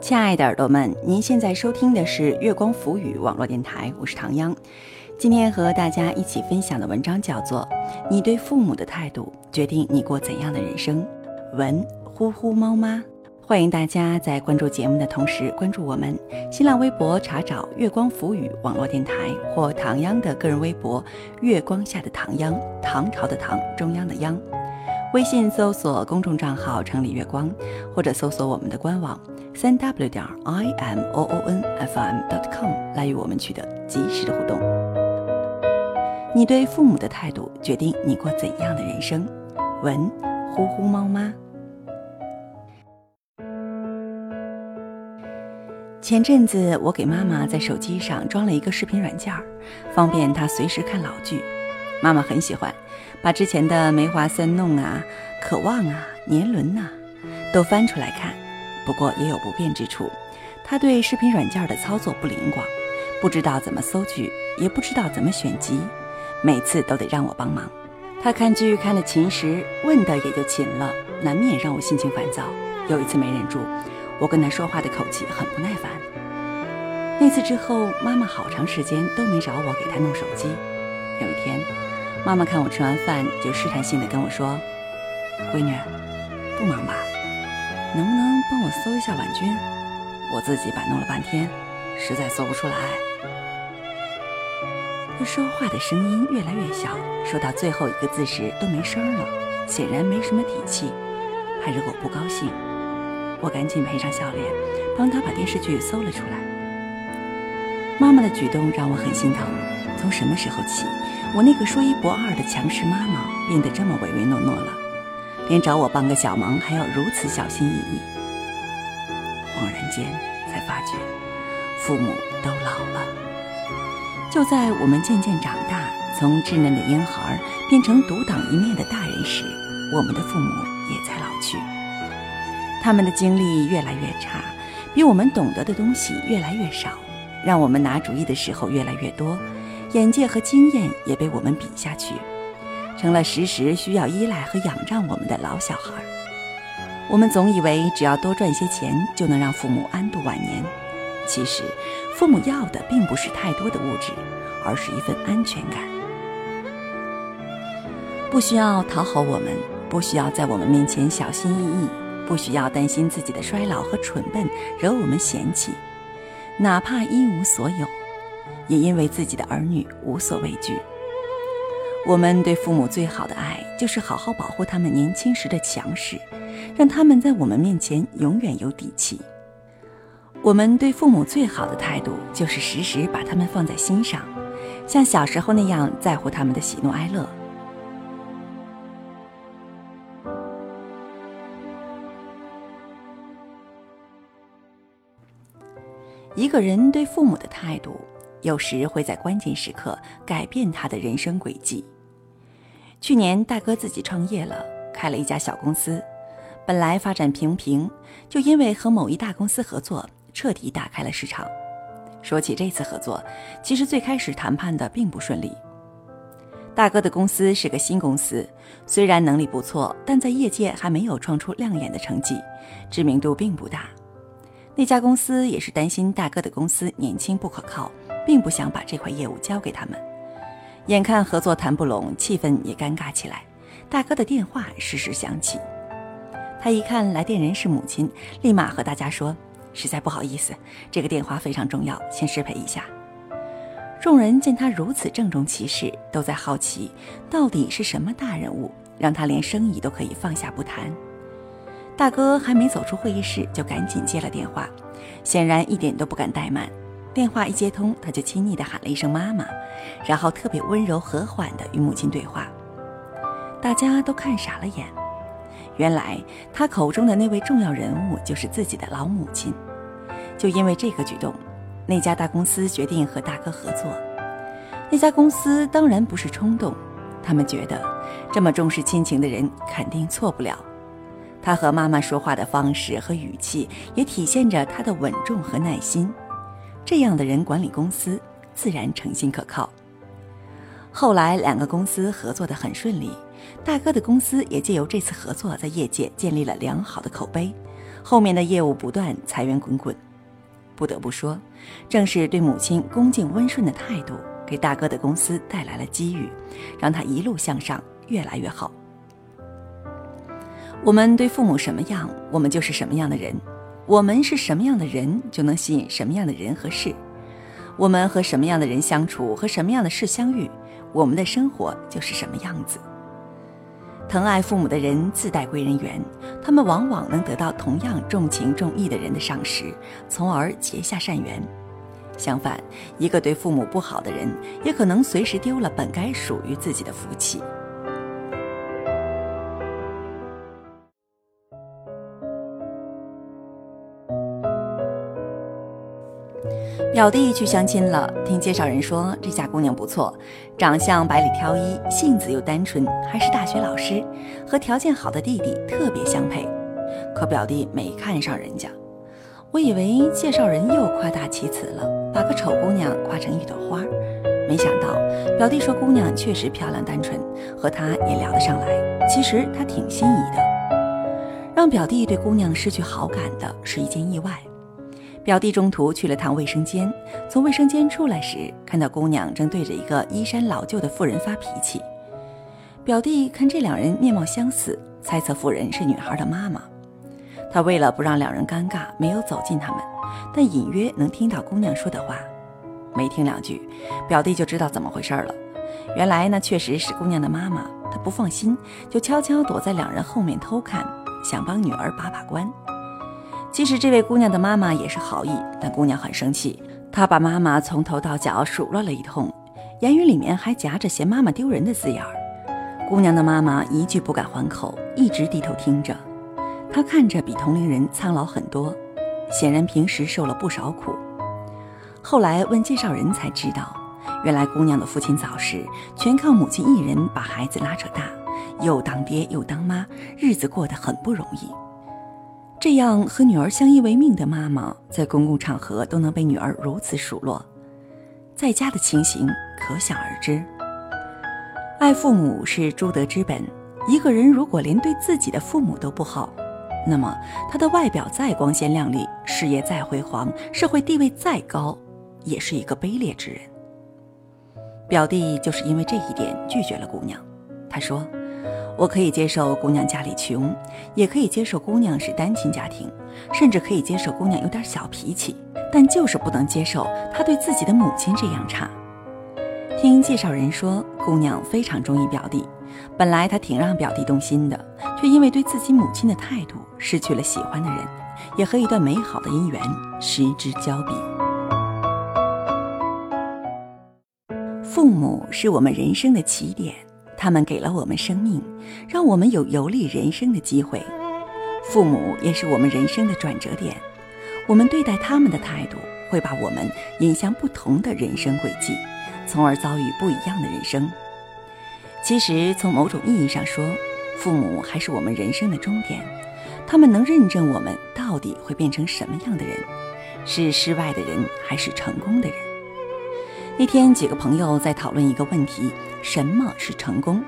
亲爱的耳朵们，您现在收听的是月光浮语网络电台，我是唐央。今天和大家一起分享的文章叫做《你对父母的态度决定你过怎样的人生》，文呼呼猫妈。欢迎大家在关注节目的同时关注我们新浪微博，查找“月光浮语网络电台”或唐央的个人微博“月光下的唐央”，唐朝的唐，中央的央。微信搜索公众账号“城里月光”，或者搜索我们的官网三 w 点 i m o o n f m dot com 来与我们取得及时的互动。你对父母的态度决定你过怎样的人生。文呼呼猫妈。前阵子我给妈妈在手机上装了一个视频软件，方便她随时看老剧。妈妈很喜欢，把之前的《梅花三弄》啊、《渴望》啊、《年轮》呐，都翻出来看。不过也有不便之处，她对视频软件的操作不灵光，不知道怎么搜剧，也不知道怎么选集，每次都得让我帮忙。她看剧看得勤时，问的也就勤了，难免让我心情烦躁。有一次没忍住，我跟她说话的口气很不耐烦。那次之后，妈妈好长时间都没找我给她弄手机。有一天。妈妈看我吃完饭，就试探性的跟我说：“闺女，不忙吧？能不能帮我搜一下婉君？我自己摆弄了半天，实在搜不出来。”他说话的声音越来越小，说到最后一个字时都没声了，显然没什么底气，怕惹我不高兴。我赶紧赔上笑脸，帮他把电视剧搜了出来。妈妈的举动让我很心疼。从什么时候起？我那个说一不二的强势妈妈变得这么唯唯诺诺了，连找我帮个小忙还要如此小心翼翼。恍然间才发觉，父母都老了。就在我们渐渐长大，从稚嫩的婴孩变成独当一面的大人时，我们的父母也在老去。他们的精力越来越差，比我们懂得的东西越来越少，让我们拿主意的时候越来越多。眼界和经验也被我们比下去，成了时时需要依赖和仰仗我们的老小孩。我们总以为只要多赚些钱就能让父母安度晚年，其实父母要的并不是太多的物质，而是一份安全感。不需要讨好我们，不需要在我们面前小心翼翼，不需要担心自己的衰老和蠢笨惹我们嫌弃，哪怕一无所有。也因为自己的儿女无所畏惧。我们对父母最好的爱，就是好好保护他们年轻时的强势，让他们在我们面前永远有底气。我们对父母最好的态度，就是时时把他们放在心上，像小时候那样在乎他们的喜怒哀乐。一个人对父母的态度。有时会在关键时刻改变他的人生轨迹。去年大哥自己创业了，开了一家小公司，本来发展平平，就因为和某一大公司合作，彻底打开了市场。说起这次合作，其实最开始谈判的并不顺利。大哥的公司是个新公司，虽然能力不错，但在业界还没有创出亮眼的成绩，知名度并不大。那家公司也是担心大哥的公司年轻不可靠。并不想把这块业务交给他们，眼看合作谈不拢，气氛也尴尬起来。大哥的电话时时响起，他一看来电人是母亲，立马和大家说：“实在不好意思，这个电话非常重要，先失陪一下。”众人见他如此郑重其事，都在好奇，到底是什么大人物，让他连生意都可以放下不谈。大哥还没走出会议室，就赶紧接了电话，显然一点都不敢怠慢。电话一接通，他就亲昵地喊了一声“妈妈”，然后特别温柔和缓地与母亲对话。大家都看傻了眼，原来他口中的那位重要人物就是自己的老母亲。就因为这个举动，那家大公司决定和大哥合作。那家公司当然不是冲动，他们觉得这么重视亲情的人肯定错不了。他和妈妈说话的方式和语气，也体现着他的稳重和耐心。这样的人管理公司，自然诚信可靠。后来两个公司合作的很顺利，大哥的公司也借由这次合作，在业界建立了良好的口碑。后面的业务不断，财源滚滚。不得不说，正是对母亲恭敬温顺的态度，给大哥的公司带来了机遇，让他一路向上，越来越好。我们对父母什么样，我们就是什么样的人；我们是什么样的人，就能吸引什么样的人和事；我们和什么样的人相处，和什么样的事相遇，我们的生活就是什么样子。疼爱父母的人自带贵人缘，他们往往能得到同样重情重义的人的赏识，从而结下善缘。相反，一个对父母不好的人，也可能随时丢了本该属于自己的福气。表弟去相亲了，听介绍人说这家姑娘不错，长相百里挑一，性子又单纯，还是大学老师，和条件好的弟弟特别相配。可表弟没看上人家，我以为介绍人又夸大其词了，把个丑姑娘夸成一朵花。没想到表弟说姑娘确实漂亮单纯，和他也聊得上来。其实他挺心仪的。让表弟对姑娘失去好感的是一件意外。表弟中途去了趟卫生间，从卫生间出来时，看到姑娘正对着一个衣衫老旧的妇人发脾气。表弟看这两人面貌相似，猜测妇人是女孩的妈妈。他为了不让两人尴尬，没有走近他们，但隐约能听到姑娘说的话。没听两句，表弟就知道怎么回事了。原来那确实是姑娘的妈妈。他不放心，就悄悄躲在两人后面偷看，想帮女儿把把关。其实这位姑娘的妈妈也是好意，但姑娘很生气，她把妈妈从头到脚数落了一通，言语里面还夹着嫌妈妈丢人的字眼儿。姑娘的妈妈一句不敢还口，一直低头听着。她看着比同龄人苍老很多，显然平时受了不少苦。后来问介绍人才知道，原来姑娘的父亲早逝，全靠母亲一人把孩子拉扯大，又当爹又当妈，日子过得很不容易。这样和女儿相依为命的妈妈，在公共场合都能被女儿如此数落，在家的情形可想而知。爱父母是诸德之本，一个人如果连对自己的父母都不好，那么他的外表再光鲜亮丽，事业再辉煌，社会地位再高，也是一个卑劣之人。表弟就是因为这一点拒绝了姑娘，他说。我可以接受姑娘家里穷，也可以接受姑娘是单亲家庭，甚至可以接受姑娘有点小脾气，但就是不能接受她对自己的母亲这样差。听介绍人说，姑娘非常中意表弟，本来她挺让表弟动心的，却因为对自己母亲的态度，失去了喜欢的人，也和一段美好的姻缘失之交臂。父母是我们人生的起点。他们给了我们生命，让我们有游历人生的机会。父母也是我们人生的转折点，我们对待他们的态度，会把我们引向不同的人生轨迹，从而遭遇不一样的人生。其实，从某种意义上说，父母还是我们人生的终点，他们能认证我们到底会变成什么样的人，是失败的人还是成功的人。那天，几个朋友在讨论一个问题：什么是成功？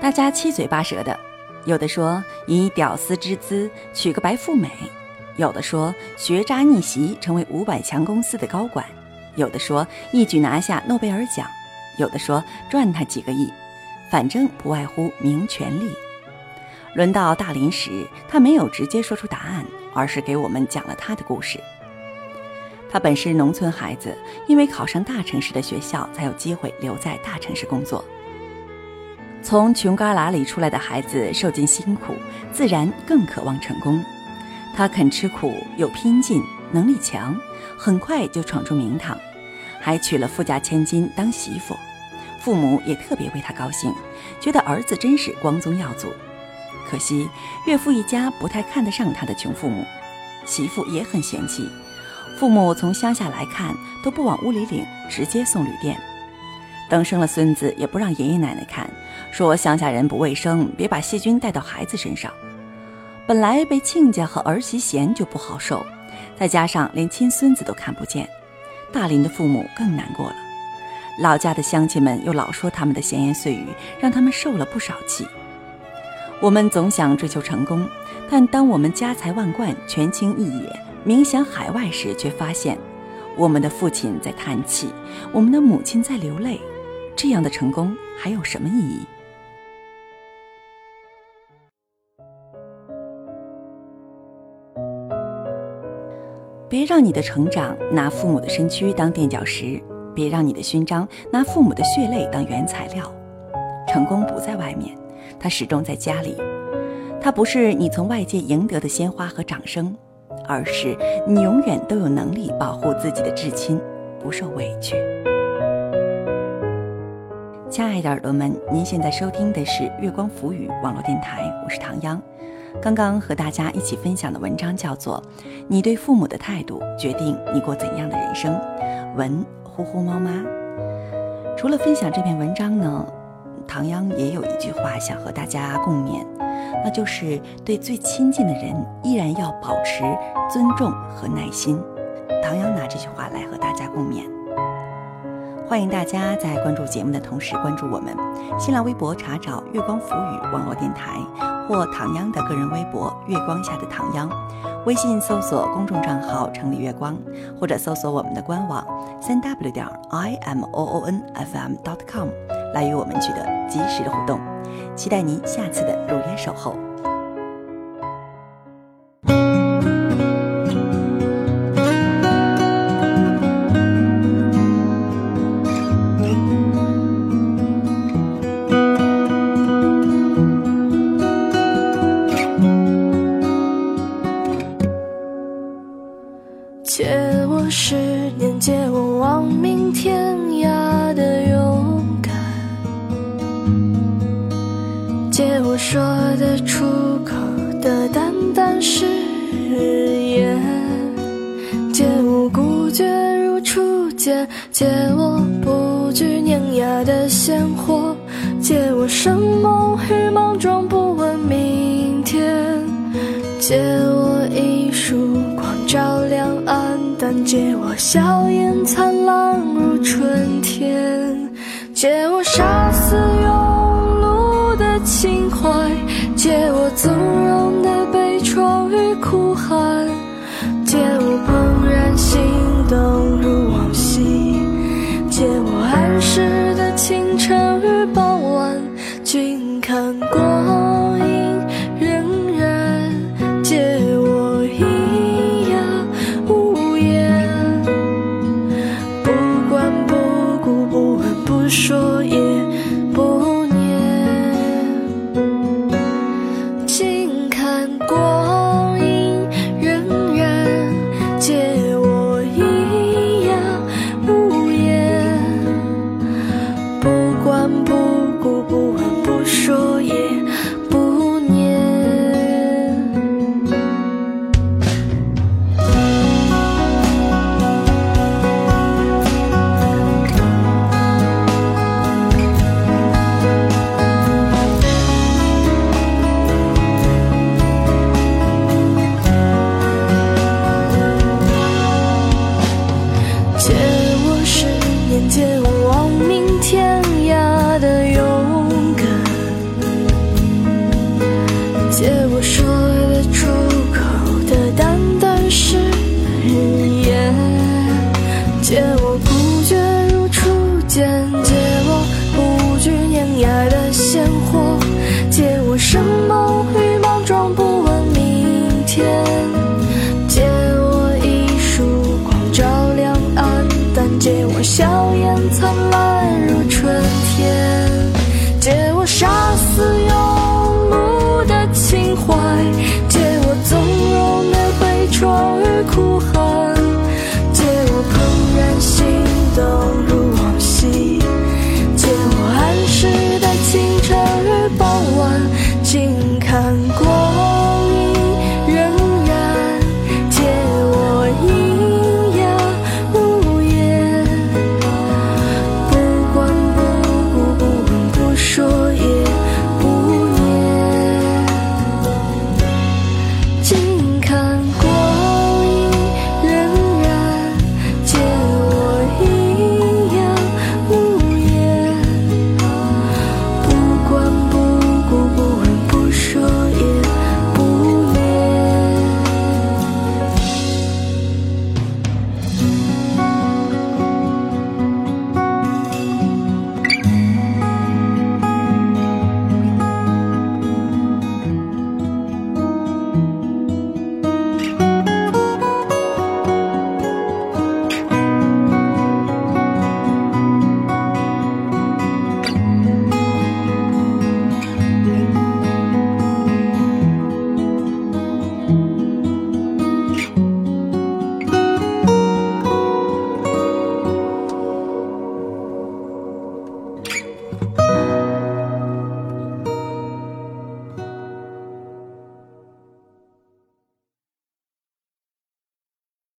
大家七嘴八舌的，有的说以屌丝之姿娶个白富美，有的说学渣逆袭成为五百强公司的高管，有的说一举拿下诺贝尔奖，有的说赚他几个亿，反正不外乎名权利。轮到大林时，他没有直接说出答案，而是给我们讲了他的故事。他本是农村孩子，因为考上大城市的学校，才有机会留在大城市工作。从穷旮旯里出来的孩子，受尽辛苦，自然更渴望成功。他肯吃苦，有拼劲，能力强，很快就闯出名堂，还娶了富家千金当媳妇。父母也特别为他高兴，觉得儿子真是光宗耀祖。可惜岳父一家不太看得上他的穷父母，媳妇也很嫌弃。父母从乡下来看，都不往屋里领，直接送旅店。等生了孙子，也不让爷爷奶奶看，说乡下人不卫生，别把细菌带到孩子身上。本来被亲家和儿媳嫌就不好受，再加上连亲孙子都看不见，大林的父母更难过了。老家的乡亲们又老说他们的闲言碎语，让他们受了不少气。我们总想追求成功，但当我们家财万贯、权倾一野、冥想海外时，却发现我们的父亲在叹气，我们的母亲在流泪。这样的成功还有什么意义？别让你的成长拿父母的身躯当垫脚石，别让你的勋章拿父母的血泪当原材料。成功不在外面。它始终在家里，它不是你从外界赢得的鲜花和掌声，而是你永远都有能力保护自己的至亲，不受委屈。亲爱的耳朵们，您现在收听的是月光浮语网络电台，我是唐央。刚刚和大家一起分享的文章叫做《你对父母的态度决定你过怎样的人生》，文呼呼猫妈。除了分享这篇文章呢？唐央也有一句话想和大家共勉，那就是对最亲近的人依然要保持尊重和耐心。唐央拿这句话来和大家共勉。欢迎大家在关注节目的同时关注我们，新浪微博查找“月光浮语”网络电台或唐央的个人微博“月光下的唐央”，微信搜索公众账号“城里月光”，或者搜索我们的官网三 w 点 i m o o n f m dot com。来与我们取得及时的互动，期待您下次的如约守候。借我十年，借我亡命说得出口的淡淡誓言，借我孤绝如初见，借我不惧碾压的鲜活，借我生猛与莽撞，不问明天，借我一束光照亮暗淡，借我笑颜灿烂如春天，借我杀死勇。情怀，借我纵容的悲怆与哭喊，借我怦然心动如往昔，借我安适的清晨杀